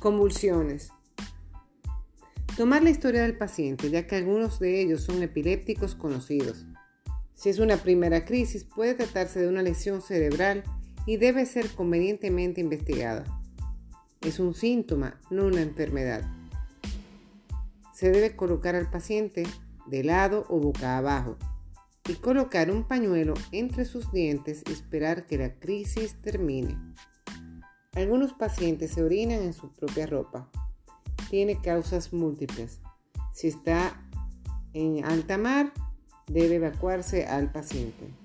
Convulsiones. Tomar la historia del paciente, ya que algunos de ellos son epilépticos conocidos. Si es una primera crisis, puede tratarse de una lesión cerebral y debe ser convenientemente investigada. Es un síntoma, no una enfermedad. Se debe colocar al paciente de lado o boca abajo y colocar un pañuelo entre sus dientes y esperar que la crisis termine. Algunos pacientes se orinan en su propia ropa. Tiene causas múltiples. Si está en alta mar, debe evacuarse al paciente.